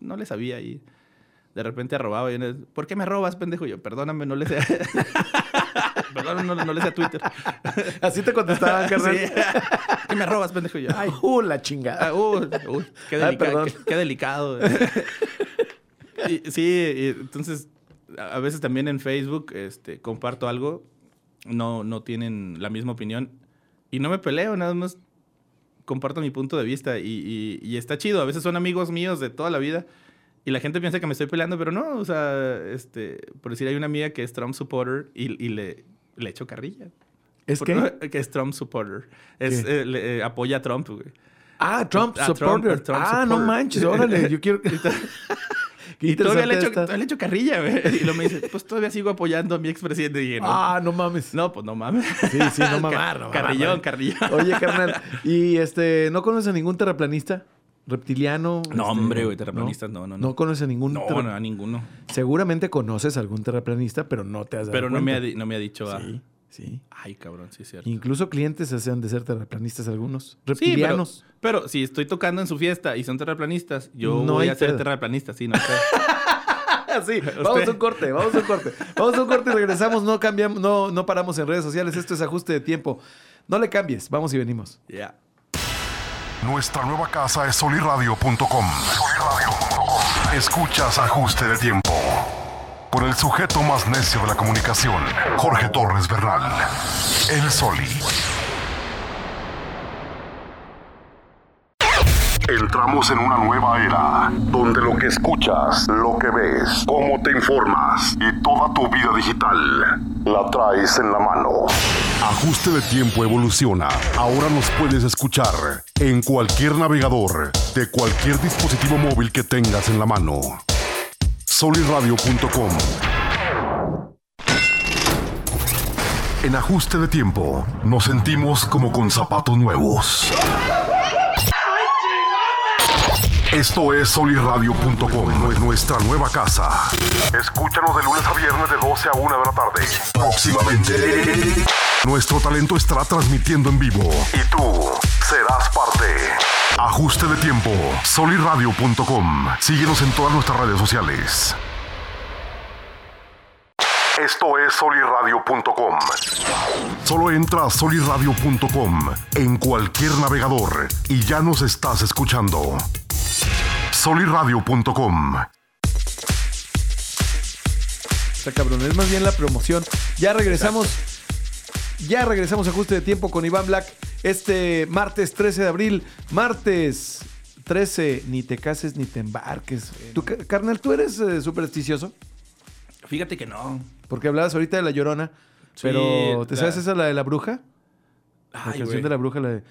no le sabía y de repente robaba y yo, ¿por qué me robas, pendejo? Y yo, perdóname, no le sé. Perdóname, no, no le sé a Twitter. Así te contestaban, carnal. Sí. ¿Qué me robas, pendejo? Yo, ay, Uh, la chingada. Uh, uy, qué, delica- perdón. qué- qué delicado. Y- sí, y entonces a a veces también en Facebook este, comparto algo, no, no tienen la misma opinión y no me peleo, nada más comparto mi punto de vista y, y- y está chido. A veces son amigos míos de toda la vida y la gente piensa que me estoy peleando, pero no, o sea, este, por decir, hay una amiga que es Trump supporter y, y le, le echo carrilla. ¿Es que? Que es Trump supporter. Es, eh, le- eh, apoya a Trump, güey. Ah, Trump Ah, Trump- supporter. Trump ah, no supporter. manches, órale. Yo quiero. Qué Y todavía le, echo, todavía le echo carrilla, güey. Y luego me dice, pues todavía sigo apoyando a mi expresidente. Y dije, no, Ah, no mames. no, pues no mames. Sí, sí, no mamar, Carrillón, carrillón. Oye, carnal. ¿Y este, no conoces a ningún terraplanista? ¿Reptiliano? No, Este, hombre, güey, terraplanistas, no, no, no. No conoces a ningún No, no, a ninguno. Seguramente conoces a algún terraplanista, pero no te has dado Pero no me, ha, no me ha dicho a... Sí. Ay, cabrón, sí es cierto. Incluso clientes se han de ser terraplanistas algunos. Sí, pero, Reptilianos. pero si estoy tocando en su fiesta y son terraplanistas, yo No voy hay a ser terraplanista, sí, no sé. sí, vamos a un corte, vamos a un corte. Vamos a un corte y regresamos. No cambiamos, no, no paramos en redes sociales. Esto es ajuste de tiempo. No le cambies. Vamos y venimos. Ya. Nuestra nueva casa es soliradio.com. Escuchas ajuste de tiempo por el sujeto más necio de la comunicación, Jorge Torres Bernal, El Soli. Entramos en una nueva era, donde lo que escuchas, lo que ves, cómo te informas y toda tu vida digital la traes en la mano. Ajuste de tiempo evoluciona. Ahora nos puedes escuchar en cualquier navegador, de cualquier dispositivo móvil que tengas en la mano. Soliradio.com En ajuste de tiempo, nos sentimos como con zapatos nuevos. Esto es soliradio.com, es nuestra nueva casa. Escúchanos de lunes a viernes de 12 a 1 de la tarde. Próximamente. Nuestro talento estará transmitiendo en vivo y tú serás parte. Ajuste de tiempo, soliradio.com. Síguenos en todas nuestras redes sociales. Esto es soliradio.com. Solo entra a soliradio.com en cualquier navegador y ya nos estás escuchando. soliradio.com. Está cabrón, es más bien la promoción. Ya regresamos. Ya regresamos a ajuste de tiempo con Iván Black este martes 13 de abril. Martes 13, ni te cases ni te embarques. ¿Tú, ca- carnal, tú eres eh, supersticioso? Fíjate que no. Porque hablabas ahorita de la llorona. Sí, pero, ¿te la- sabes esa, la de la bruja? La Ay, canción güey. de la bruja, la de.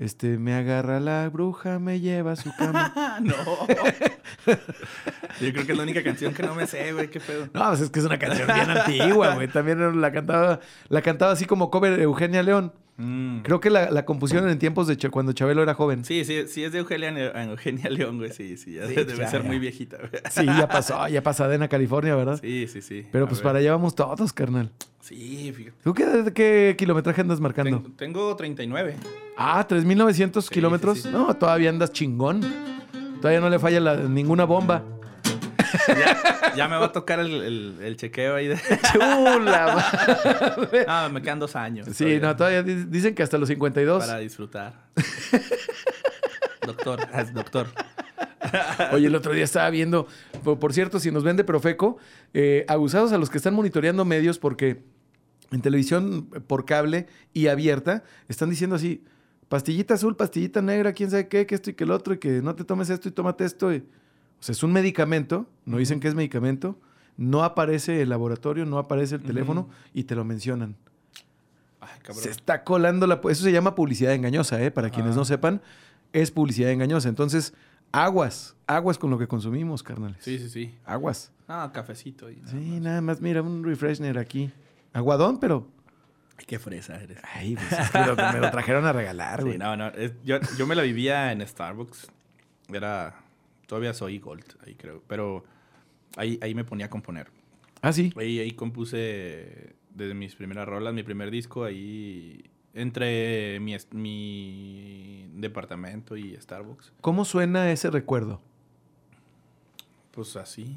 Este, me agarra la bruja, me lleva a su cama. No. Yo creo que es la única canción que no me sé, güey. Qué pedo. No, pues es que es una canción bien antigua, güey. También la cantaba, la cantaba así como cover Eugenia León. Mm. Creo que la, la compusieron en tiempos de Ch- cuando Chabelo era joven. Sí, sí, sí es de Eugenia, Eugenia León, güey. Sí, sí, ya Sí, debe ya, ser ya. muy viejita, güey. Sí, ya pasó, ya pasadena California, ¿verdad? Sí, sí, sí. Pero pues para allá vamos todos, carnal. Sí, fíjate. ¿Tú qué, qué kilometraje andas marcando? Ten- tengo 39. Ah, 3.900 Sí, kilómetros. sí. No, todavía andas chingón. Todavía no le falla la- ninguna bomba. Ya, ya me va a tocar el, el- el chequeo ahí de... Chula. madre. Ah, me quedan dos años. sí, no, todavía di- dicen que hasta los 52. Para disfrutar. doctor, doctor. Oye, el otro día estaba viendo, por, cierto, si nos ven de Profeco, eh, abusados a los que están monitoreando medios porque en televisión por cable y abierta están diciendo así, pastillita azul, pastillita negra, quién sabe qué, que esto y que el otro, y que no te tomes esto y tómate esto. y- o sea, es un medicamento, no dicen que es medicamento, no aparece el laboratorio, no aparece el teléfono y te lo mencionan. Ay, cabrón. Se está colando la... Eso se llama publicidad engañosa, ¿eh? Para quienes no sepan, es publicidad engañosa. Entonces, aguas, aguas con lo que consumimos, carnales. Sí, sí, sí. Aguas. Ah, cafecito. Y nada Sí, más. nada más, mira, un refresher aquí. Aguadón, pero... Ay, Qué fresa eres. Ay, pues es que lo- me lo trajeron a regalar, güey. Sí, no, no. es- yo, yo me la vivía en Starbucks. Era... Todavía soy Gold, ahí creo. Pero ahí, ahí me ponía a componer. Ah, sí. Ahí, ahí compuse desde mis primeras rolas, mi primer disco, ahí entre mi, mi departamento y Starbucks. ¿Cómo suena ese recuerdo? Pues así.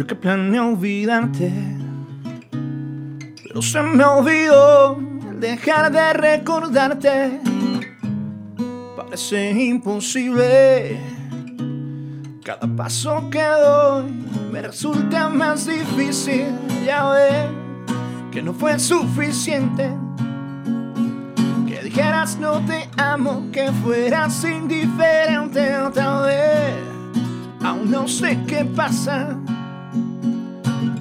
Yo que planeé olvidarte, pero se me olvidó el dejar de recordarte. Parece imposible. Cada paso que doy me resulta más difícil. Ya ves que no fue suficiente. Que dijeras no te amo, que fueras indiferente otra vez. Aún no sé qué pasa,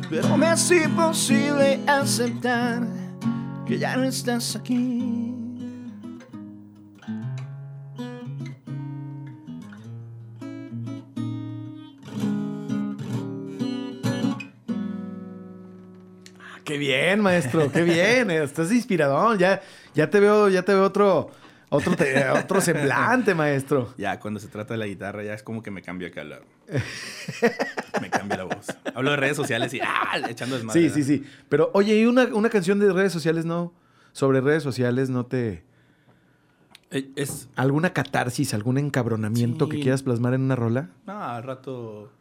pero me es imposible aceptar que ya no estás aquí. Qué bien, maestro, qué bien. eh, Estás inspirador. Ya, ya te veo, ya te veo otro, otro, te- otro semblante, maestro. Ya, cuando se trata de la guitarra, ya es como que me cambio acá la... me cambia la voz. Hablo de redes sociales y ¡ah! echando desmadre. Sí, sí, sí. Pero, oye, ¿y una, una canción de redes sociales no? Sobre redes sociales, ¿no te. Eh, Es... ¿Alguna catarsis, algún encabronamiento Sí. que quieras plasmar en una rola? No, al rato...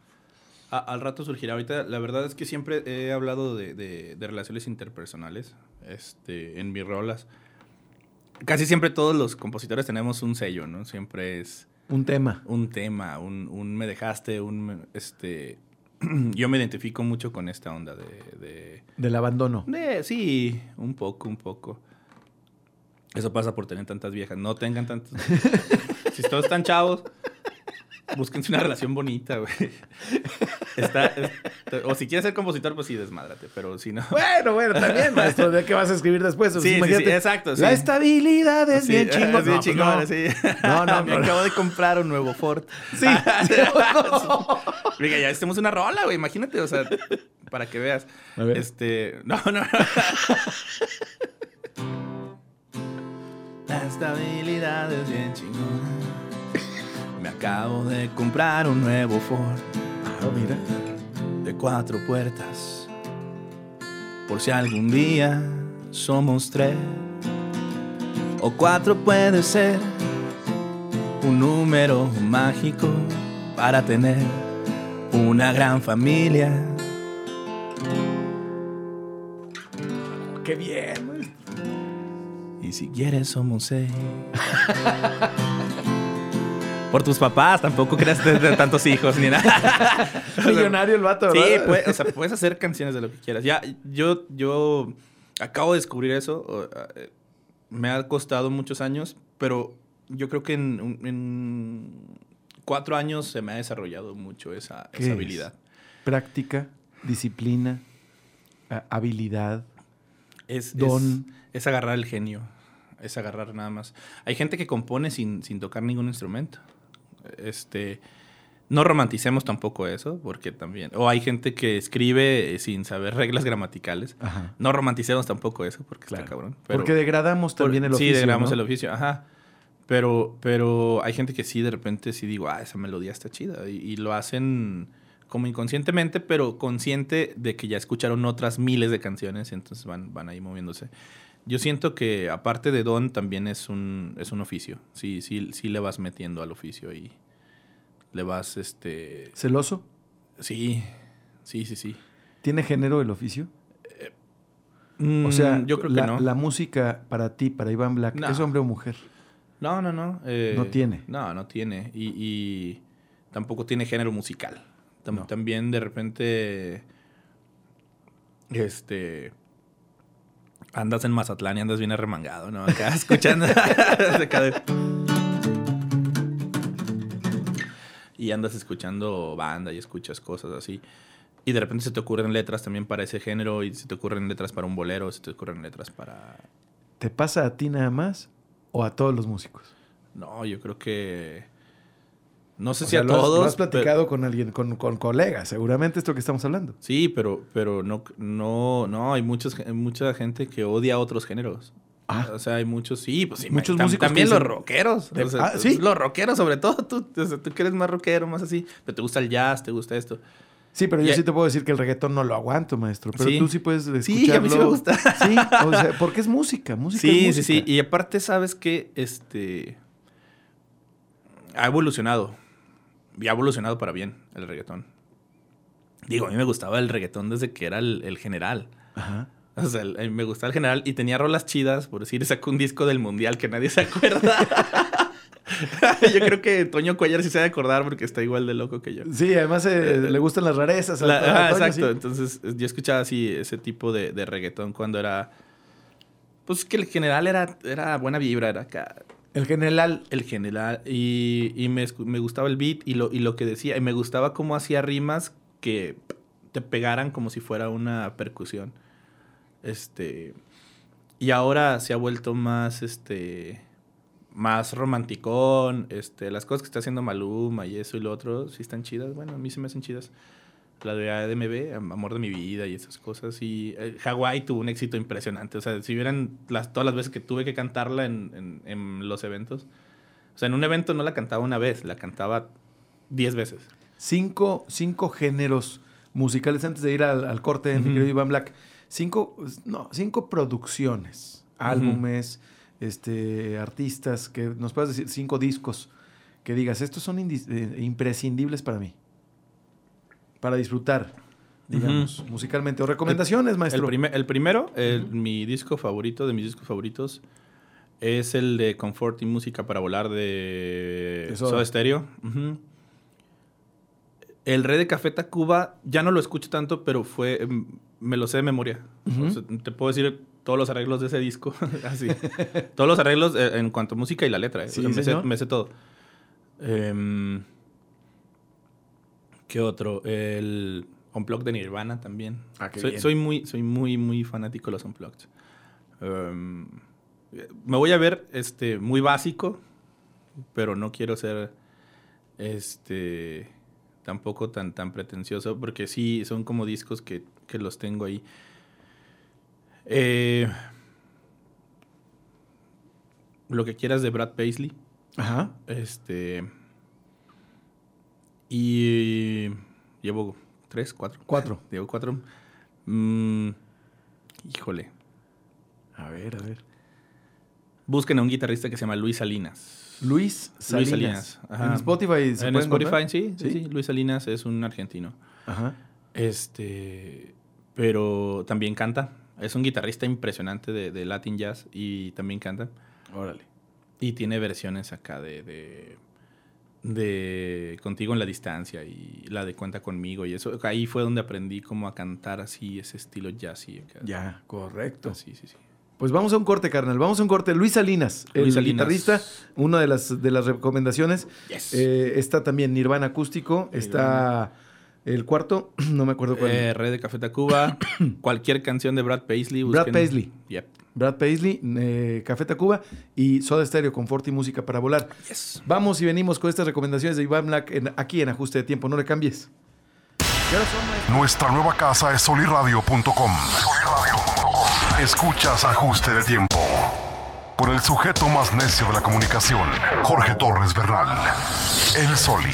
a- al rato surgirá. Ahorita, la verdad es que siempre he hablado de, de- de relaciones interpersonales este, en mis rolas. Casi siempre todos los compositores tenemos un sello, ¿no? Siempre es Un tema. un tema, un, un me dejaste, un este yo me identifico mucho con esta onda de, de, Del abandono. de- Sí, un poco, un poco. Eso pasa por tener tantas viejas. No tengan tantas. si todos están chavos, búsquense una relación bonita, güey. Está- es- o si quieres ser compositor, pues sí, desmádrate. Pero si no. Bueno, bueno, también, maestro. ¿De qué vas a escribir después? O sea, Sí, sí, exacto, sí. La estabilidad es bien chingón. sí, No, pues chingón, no. sí. No, no, Me no. acabo de comprar un nuevo Ford. Sí. no. Oiga, ya hacemos una rola, güey. Imagínate, o sea, para que veas. A ver. Este. No, no. La estabilidad es bien chingona. Me acabo de comprar un nuevo Ford Ah, mira. de cuatro puertas. Por si algún día somos tres o cuatro puede ser un número mágico para tener una gran familia. Qué bien. Y si quieres somos seis. Por tus papás, tampoco creas tener tantos hijos ni nada. Millonario el vato, Sí, ¿verdad? puedes, o sea, puedes hacer canciones de lo que quieras. Ya, yo, yo acabo de descubrir eso. eh, Me ha costado muchos años, pero yo creo que en, cuatro años se me ha desarrollado mucho esa, ¿Qué esa es? habilidad. Práctica, disciplina, habilidad. Es, Don. Es, es agarrar el genio. Es agarrar nada más. Hay gente que compone sin, sin tocar ningún instrumento. Este. No romanticemos tampoco eso, porque también. O hay gente que escribe eh, sin saber reglas gramaticales. Ajá. No romanticemos tampoco eso, porque Claro. está cabrón. Porque degradamos también el oficio. Sí, degradamos ¿no? el oficio, ajá. Pero, pero hay gente que sí, de repente sí digo, ah, esa melodía está chida. Y, y lo hacen como inconscientemente, pero consciente de que ya escucharon otras miles de canciones y entonces van, van ahí moviéndose. Yo siento que aparte de don también es un, es un oficio. Sí, sí, sí le vas metiendo al oficio y le vas, este... ¿Celoso? Sí, sí, sí, sí. ¿Tiene género el oficio? Mm, O sea, yo creo la, que no. la música para ti, para Iván Black, No. ¿es hombre o mujer? No, no, no. eh, No tiene. No, no tiene. Y, y tampoco tiene género musical. Tam- No. También de repente. Este. Andas en Mazatlán y andas bien arremangado, ¿no? Acá escuchando. y andas escuchando banda y escuchas cosas así. Y de repente se te ocurren letras también para ese género y se te ocurren letras para un bolero, se te ocurren letras para ¿Te pasa a ti nada más o a todos los músicos? No, yo creo que. No sé O si sea, a lo has- todos. Lo has pero- platicado con alguien, con, con colegas, seguramente esto que estamos hablando. sí, pero, pero no, no, no, hay muchos, mucha gente que odia otros géneros. Ah. O sea, hay muchos, sí, pues sí. Muchos músicos También los rockeros. De- o sea, ah, ¿sí? Los rockeros, sobre todo. Tú, o sea, tú que eres más rockero, más así. Pero te gusta el jazz, te gusta esto. Sí, pero Y yo hay- sí te puedo decir que el reggaetón no lo aguanto, maestro. Pero Sí. tú sí puedes escucharlo. Sí, a mí sí me gusta. Sí, o sea, porque es música, música Sí, es sí, sí. música. Y aparte, sabes que este. Ha evolucionado. Y ha evolucionado para bien el reggaetón. Digo, a mí me gustaba el reggaetón desde que era el, el general. Ajá. O sea, el- el- me gustaba el general y tenía rolas chidas, por decir, sacó un disco del mundial que nadie se acuerda. yo creo que Toño Cuellar sí se ha de acordar porque está igual de loco que yo. Sí, además eh, le gustan las rarezas. a- La- a ajá, Toño, exacto. sí. Entonces, yo escuchaba así ese tipo de, de reggaetón cuando era. Pues que el general era, era buena vibra, era acá. El general. El general. Y, y me, me gustaba el beat y lo, y lo que decía. Y me gustaba cómo hacía rimas que te pegaran como si fuera una percusión. Este. Y ahora se ha vuelto más, este. Más romanticón. Este. Las cosas que está haciendo Maluma y eso y lo otro, sí están chidas. Bueno, a mí se me hacen chidas. La de ADMB, Am- Amor de mi vida y esas cosas. Y eh, Hawái tuvo un éxito impresionante. O sea, si vieran las, todas las veces que tuve que cantarla en, en- en los eventos. O sea, en un evento no la cantaba una vez, la cantaba diez veces. Cinco, cinco géneros musicales antes de ir al, al corte de mi querido Iván Black. Cinco, no, cinco producciones, álbumes, este, artistas, que nos puedas decir cinco discos que digas, estos son eh, imprescindibles para mí. Para disfrutar, digamos, musicalmente. O recomendaciones, maestro. El, primer- el primero, el- mi disco favorito, de mis discos favoritos, es el de Confort y Música para Volar de Soda. Soda Stereo. El Rey de Café Tacuba ya no lo escucho tanto, pero fue. mm, Me lo sé de memoria. O sea, te puedo decir todos los arreglos de ese disco. Así. todos los arreglos eh, en cuanto a música y la letra. eh. Sí, me, sé, me sé todo. Em, ¿Qué otro? El Unplugged de Nirvana también. Ah, qué soy, bien. soy muy, soy muy, muy fanático de los Unplugged. Em, me voy a ver este, muy básico, pero no quiero ser este tampoco tan, tan pretencioso, porque sí, son como discos que, que los tengo ahí. Eh, lo que quieras de Brad Paisley. Ajá. Este. Y. Llevo tres, cuatro. Cuatro. Llevo cuatro. Mm, híjole. A ver, a ver. Busquen a un guitarrista que se llama Luis Salinas. Luis Salinas. Salinas, ajá. En Spotify se En Spotify, sí, sí, ¿Sí? sí. Luis Salinas es un argentino. Ajá. Este. Pero también canta. Es un guitarrista impresionante de, de Latin Jazz y también canta. Órale. Y tiene versiones acá de, de, de Contigo en la Distancia y la de Cuenta conmigo y eso. Ahí fue donde aprendí como a cantar así, ese estilo jazzy. Ya, correcto. Sí, sí, sí. Pues vamos a un corte, carnal. Vamos a un corte. Luis Salinas, el Salinas. guitarrista, una de las, de las recomendaciones. Yes. Eh, está también Nirvana acústico. Está el cuarto, no me acuerdo cuál. Eh, Red de Café Tacuba, cualquier canción de Brad Paisley. Brad Paisley. Yep. Brad Paisley, eh, Café Tacuba y Soda Stereo, Confort y Música para Volar. Yes. Vamos y venimos con estas recomendaciones de Iván Black en- aquí en Ajuste de Tiempo. No le cambies. Nuestra nueva casa es soliradio.com. Escuchas ajuste de tiempo. Por el sujeto más necio de la comunicación, Jorge Torres Bernal. El Soli.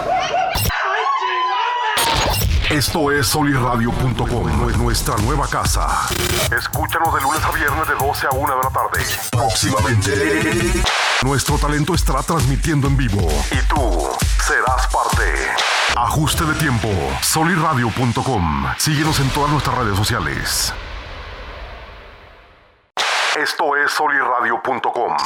Esto es soliradio.com, es nuestra nueva casa. Escúchanos de lunes a viernes de 12 a 1 de la tarde. Próximamente. Nuestro talento estará transmitiendo en vivo y tú serás parte. Ajuste de tiempo, soliradio.com. Síguenos en todas nuestras redes sociales. Esto es soliradio.com.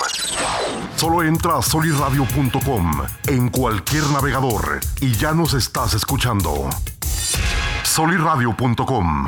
Solo entra a soliradio.com en cualquier navegador y ya nos estás escuchando. soliradio.com.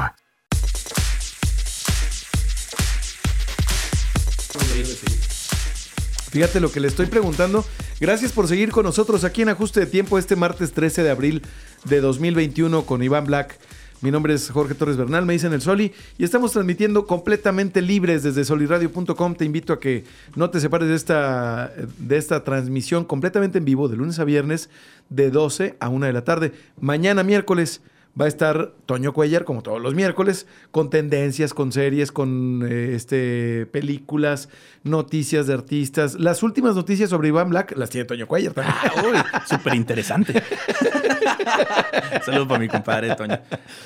Fíjate lo que le estoy preguntando. Gracias por seguir con nosotros aquí en Ajuste de Tiempo este martes 13 de abril de 2021 con Iván Black. Mi nombre es Jorge Torres Bernal, me dicen el Soli, y estamos transmitiendo completamente libres desde soliradio.com. Te invito a que no te separes de esta, de esta transmisión completamente en vivo de lunes a viernes de 12 a 1 de la tarde. Mañana miércoles va a estar Toño Cuellar, como todos los miércoles, con tendencias, con series, con eh, este, películas, noticias de artistas. Las últimas noticias sobre Iván Black las tiene Toño Cuellar también. Uy, súper interesante. Saludos para mi compadre Toño.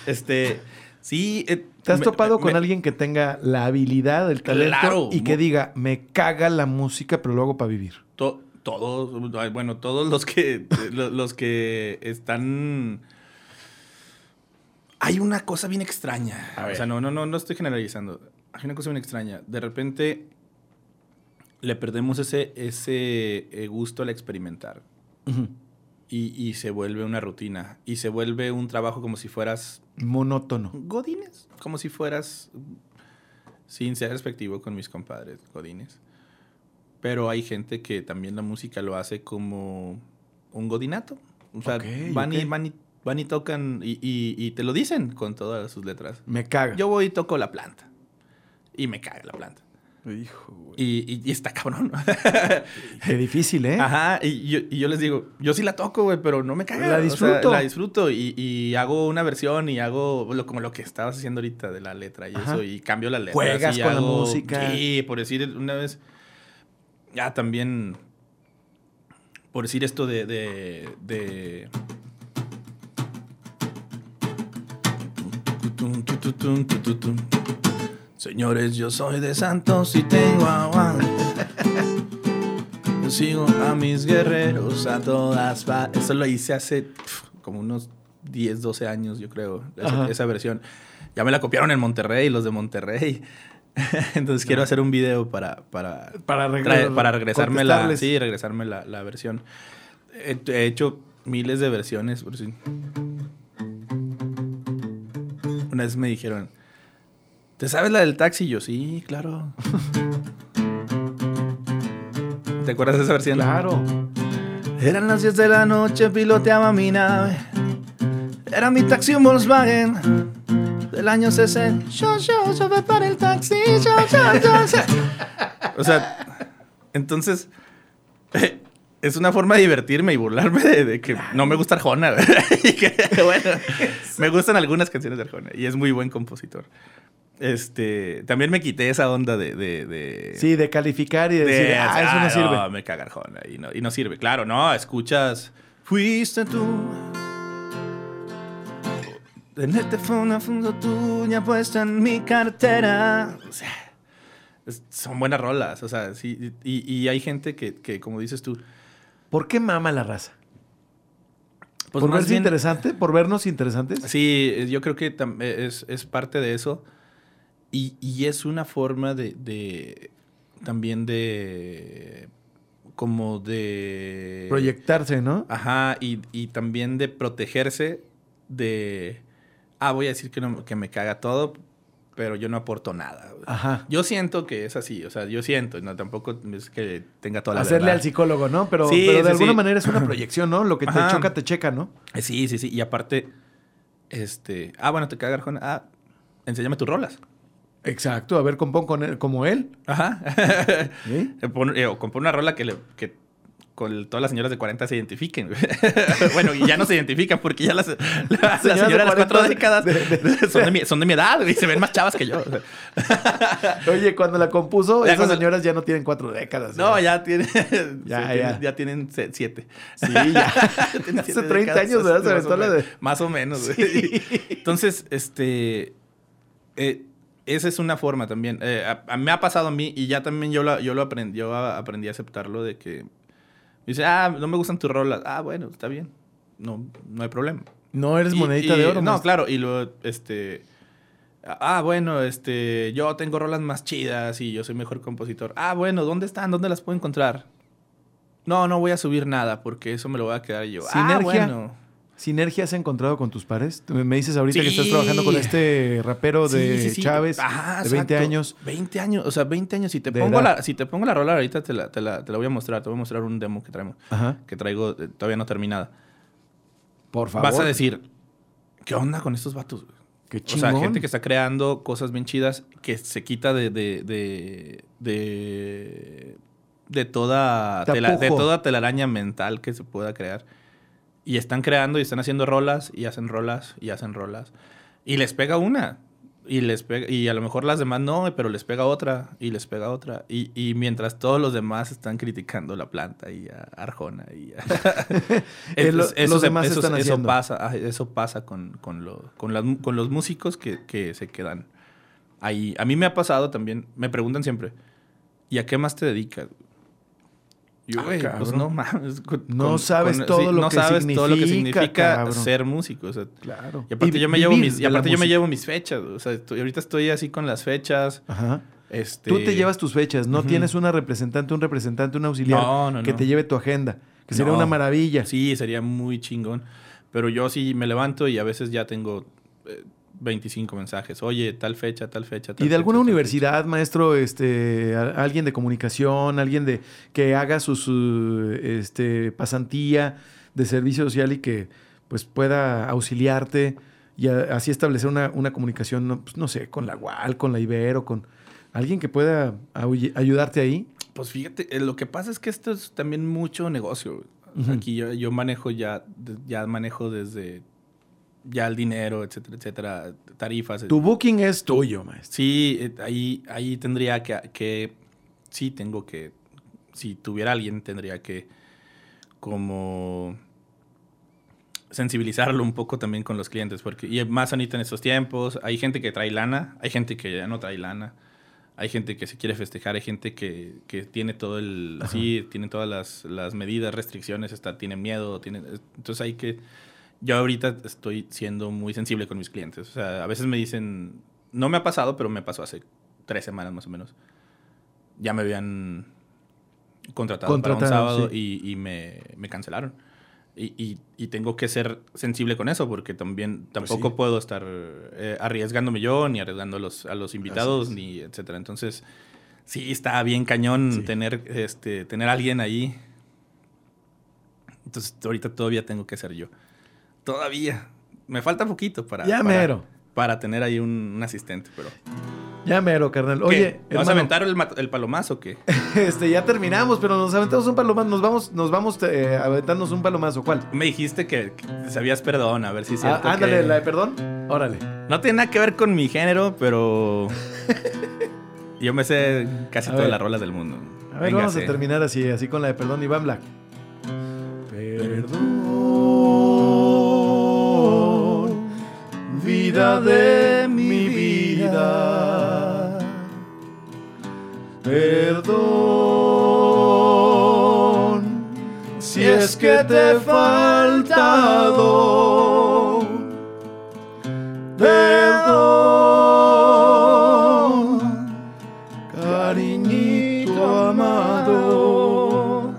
Este, sí. eh, ¿Te has me- topado me- con me- alguien que tenga la habilidad, el talento Claro. y que diga, me caga la música, pero lo hago para vivir? to- todos, bueno, todos los que, lo- los que están... Hay una cosa bien extraña. A O sea, no, no, no, no estoy generalizando. Hay una cosa bien extraña. De repente le perdemos ese, ese eh, gusto al experimentar. Y, y se vuelve una rutina. Y se vuelve un trabajo como si fueras Monótono. Godines. Como si fueras, sin ser respectivo con mis compadres, Godines. Pero hay gente que también la música lo hace como un godinato. O sea, van. Y, van, y, van y tocan y, y- y te lo dicen con todas sus letras. Me caga. Yo voy y toco la planta. Y me cae la planta. Hijo, güey. Y, y- está cabrón. Qué difícil, ¿eh? Ajá, y yo, y yo les digo, yo sí la toco, güey, pero no me caga. La o sea, disfruto. la disfruto y, y hago una versión y hago lo, como lo que estabas haciendo ahorita de la letra y Ajá. eso, y cambio la letra. Juegas con la música. Sí, por decir una vez, ya también por decir esto de, de, de Señores, yo soy de Santos y tengo aguante. Yo sigo a mis guerreros a todas partes. Eso lo hice hace pf, como unos 10, 12 años, yo creo, esa, esa versión. Ya me la copiaron en Monterrey, los de Monterrey. Entonces quiero hacer un video para, para, Para regre- traer- para regresarme la, sí, regresarme la, la versión. He, he hecho miles de versiones, por si. Una vez me dijeron, ¿te sabes la del taxi? Y yo, sí, claro. ¿Te acuerdas de esa versión? Claro. Eran las 10 de la noche, piloteaba mi nave. Era mi taxi un Volkswagen del año 60. Yo, yo, yo voy para el taxi, yo, yo, yo. O sea, entonces, eh, es una forma de divertirme y burlarme de, de que no me gusta Arjona. y que, bueno, me gustan algunas canciones de Arjona y es muy buen compositor. Este, también me quité esa onda de- de- de Sí, de calificar y de, decir, de- ah, eso no sirve. me caga Arjona y no, y no sirve. Claro, no, escuchas. Fuiste tú. En este fue una fondo tuya puesta en mi cartera. O sea, son buenas rolas. O sea, sí. Y, y hay gente que, que, como dices tú, ¿Por qué mama la raza? pues ¿Por verse bien- interesante? ¿Por vernos interesantes? Sí, eh, yo creo que tam- es, es parte de eso. Y, y es una forma de, de- también de como de Proyectarse, ¿no? Ajá, y, y también de protegerse de ah, voy a decir que, no, que me caga todo, pero yo no aporto nada. Ajá. Yo siento que es así, o sea, yo siento, no tampoco es que tenga toda la Hacerle verdad. al psicólogo, ¿no? Pero, Sí, pero de sí, alguna sí. manera es una proyección, ¿no? Lo que te Ajá. choca, te checa, ¿no? Sí, sí, sí. Y aparte, este. Ah, bueno, te caga Arjona. Ah, enséñame tus rolas. Exacto. A ver, compón con él, como él. Ajá. ¿sí? Pon- eh, o compone una rola que, le- que con todas las señoras de 40 se identifiquen. bueno, y ya no se identifican porque ya las, la, la Señoras de señora de las cuatro 40 décadas de- de- son, de mi, son de mi edad y se ven más chavas que yo. Oye, cuando la compuso, Ya esas cuando- señoras ya no tienen cuatro décadas. No, ya tienen. Ya, ya. ya tienen siete. Sí, ya. Hace siete 30 décadas, años, ¿verdad? Se más o aventó la menos. de- Más o menos. güey. Entonces, este. eh, esa es una forma también. Eh, a- a- me ha pasado a mí y ya también yo lo, yo lo aprendí, yo a- aprendí a aceptarlo de que. Dice, ah, no me gustan tus rolas. Ah, bueno, está bien. No, no hay problema. No eres Y- monedita y- de oro. No, claro. Y luego, este. Ah, bueno, este. Yo tengo rolas más chidas y yo soy mejor compositor. Ah, bueno, ¿dónde están? ¿Dónde las puedo encontrar? No, no voy a subir nada porque eso me lo voy a quedar yo. Ah, Sinergia. bueno. ¿Sinergia has encontrado con tus pares? Me dices ahorita que estás trabajando con este rapero de Sí, sí, sí. Chávez, Ajá, de 20 exacto. años. 20 años, o sea, 20 años. Si te, pongo edad. la, si te pongo la rola ahorita, te la, te, la, te la voy a mostrar. Te voy a mostrar un demo que traemos. Ajá. Que traigo eh, todavía no terminada. Por favor. Vas a decir, ¿qué onda con estos vatos? Qué O sea, chingón. gente que está creando cosas bien chidas que se quita de. de. de. de, de toda. tela- de toda telaraña mental que se pueda crear. Y están creando y están haciendo rolas y hacen rolas y hacen rolas. Y les pega una. Y les pega, y a lo mejor las demás no, pero les pega otra, y les pega otra. Y, y mientras todos los demás están criticando la planta y a Arjona y a- eso, los demás eso- están eso haciendo. pasa, eso pasa con, con, lo- con, las- con los músicos que, que se quedan ahí. A mí me ha pasado también, me preguntan siempre, ¿y a qué más te dedicas? Yo, pues no mames. con- No sabes todo lo no que sabes todo lo que significa, cabrón. ser músico. o sea, Claro. y aparte Y yo me llevo mis, y aparte yo me llevo mis fechas. O sea, estoy- ahorita estoy así con las fechas. Ajá. Este, Tú te llevas tus fechas, no tienes una representante, un representante, un auxiliar No, no, que te lleve tu agenda, que sería una maravilla. Sí, sería muy chingón. Pero yo sí me levanto y a veces ya tengo eh, 25 mensajes. Oye, tal fecha, tal fecha. tal ¿Y de alguna tal universidad, maestro, este, a- alguien de comunicación, alguien de que haga su, su, este, pasantía de servicio social y que pues pueda auxiliarte y a- así establecer una, una comunicación, no, pues, no sé, con la UAL, con la Ibero, con alguien que pueda ayudarte ahí? Pues fíjate, eh, lo que pasa es que esto es también mucho negocio. Aquí yo, yo manejo ya, ya manejo desde ya el dinero, etcétera, etcétera, tarifas. Tu booking es tuyo, maestro. Sí, eh, ahí, ahí tendría que, que, sí tengo que, si tuviera alguien, tendría que como sensibilizarlo un poco también con los clientes, porque y más ahorita en estos tiempos, hay gente que trae lana, hay gente que ya no trae lana, hay gente que se quiere festejar, hay gente que, que tiene todo el, así, tiene todas las, las, medidas, restricciones, está, tiene miedo, tiene, entonces hay que, yo ahorita estoy siendo muy sensible con mis clientes, o sea, a veces me dicen, no me ha pasado, pero me pasó hace tres semanas más o menos, ya me habían contratado, contratado para un sábado y, y me, me cancelaron. Y, y, tengo que ser sensible con eso porque también pues tampoco puedo estar eh, arriesgándome yo ni arriesgando a los, a los invitados ni etcétera. Entonces sí está bien cañón tener este tener a alguien ahí. Entonces ahorita todavía tengo que ser yo todavía me falta poquito para ya mero para tener ahí un, asistente, pero... Ya mero, carnal. Oye, ¿vas a aventar el, el, palomazo o qué? este, ya terminamos, pero nos aventamos un palomazo. Nos vamos, nos vamos eh, a aventarnos un palomazo. ¿Cuál? Me dijiste que, sabías perdón, a ver si es cierto. Ah, ándale, la de perdón. Órale. No tiene nada que ver con mi género, pero... Yo me sé casi todas las rolas del mundo. A ver, vamos a terminar así, así con la de perdón, Iván Black. Perdón. Vida de mi vida. Perdón si es que te he faltado. Perdón, cariñito amado,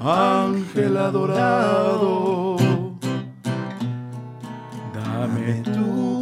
ángel adorado.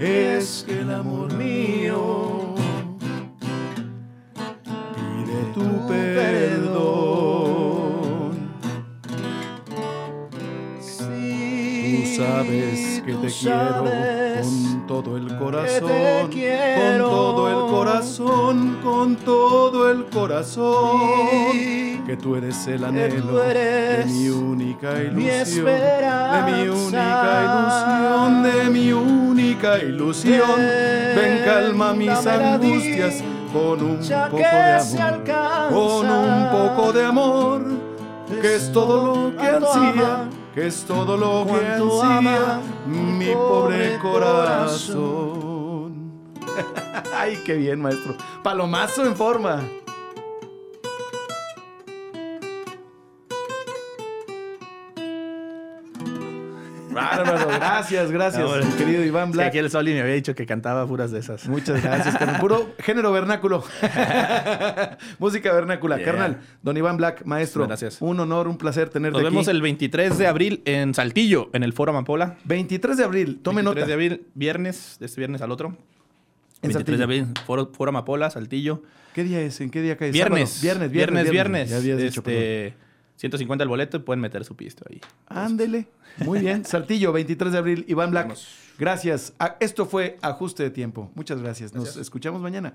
es que el amor mío pide tu sabes que te quiero con todo el corazón, con todo el corazón, con todo el corazón, que tú eres el anhelo de mi única ilusión, de mi única ilusión, de mi única ilusión. Ven calma mis angustias con un poco de amor, con un poco de amor, que es todo lo que ansía que es todo lo que ansía mi pobre corazón. Ay, qué bien, maestro. Palomazo en forma. Bárbaro, gracias, gracias, querido Iván Black. aquí el Soli me había dicho que cantaba puras de esas. Muchas gracias, carnal. Puro género vernáculo. Música vernácula. Carnal, don Iván Black, maestro. Gracias. Un honor, un placer tenerte Nos vemos el 23 de abril en Saltillo, en el Foro Amapola. 23 de abril, tome 23 nota. 23 de abril, viernes, de este viernes al otro. En 23 de abril, Foro, Foro Amapola, Saltillo. ¿Qué día es? ¿En qué día cae? Viernes. Viernes, viernes, viernes. Ya habías dicho, este, 150 el boleto y pueden meter su pisto ahí. Ándele. Muy bien. Saltillo, 23 de abril. Iván Black. Gracias. Esto fue Ajuste de Tiempo. Muchas gracias. Nos escuchamos mañana.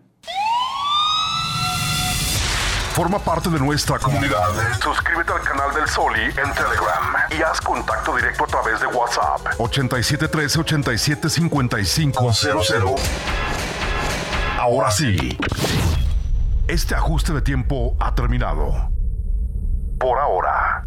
Forma parte de nuestra comunidad. Suscríbete al canal del Soli en Telegram y haz contacto directo a través de WhatsApp. 8713 875500. Ahora sí. Este ajuste de tiempo ha terminado por ahora.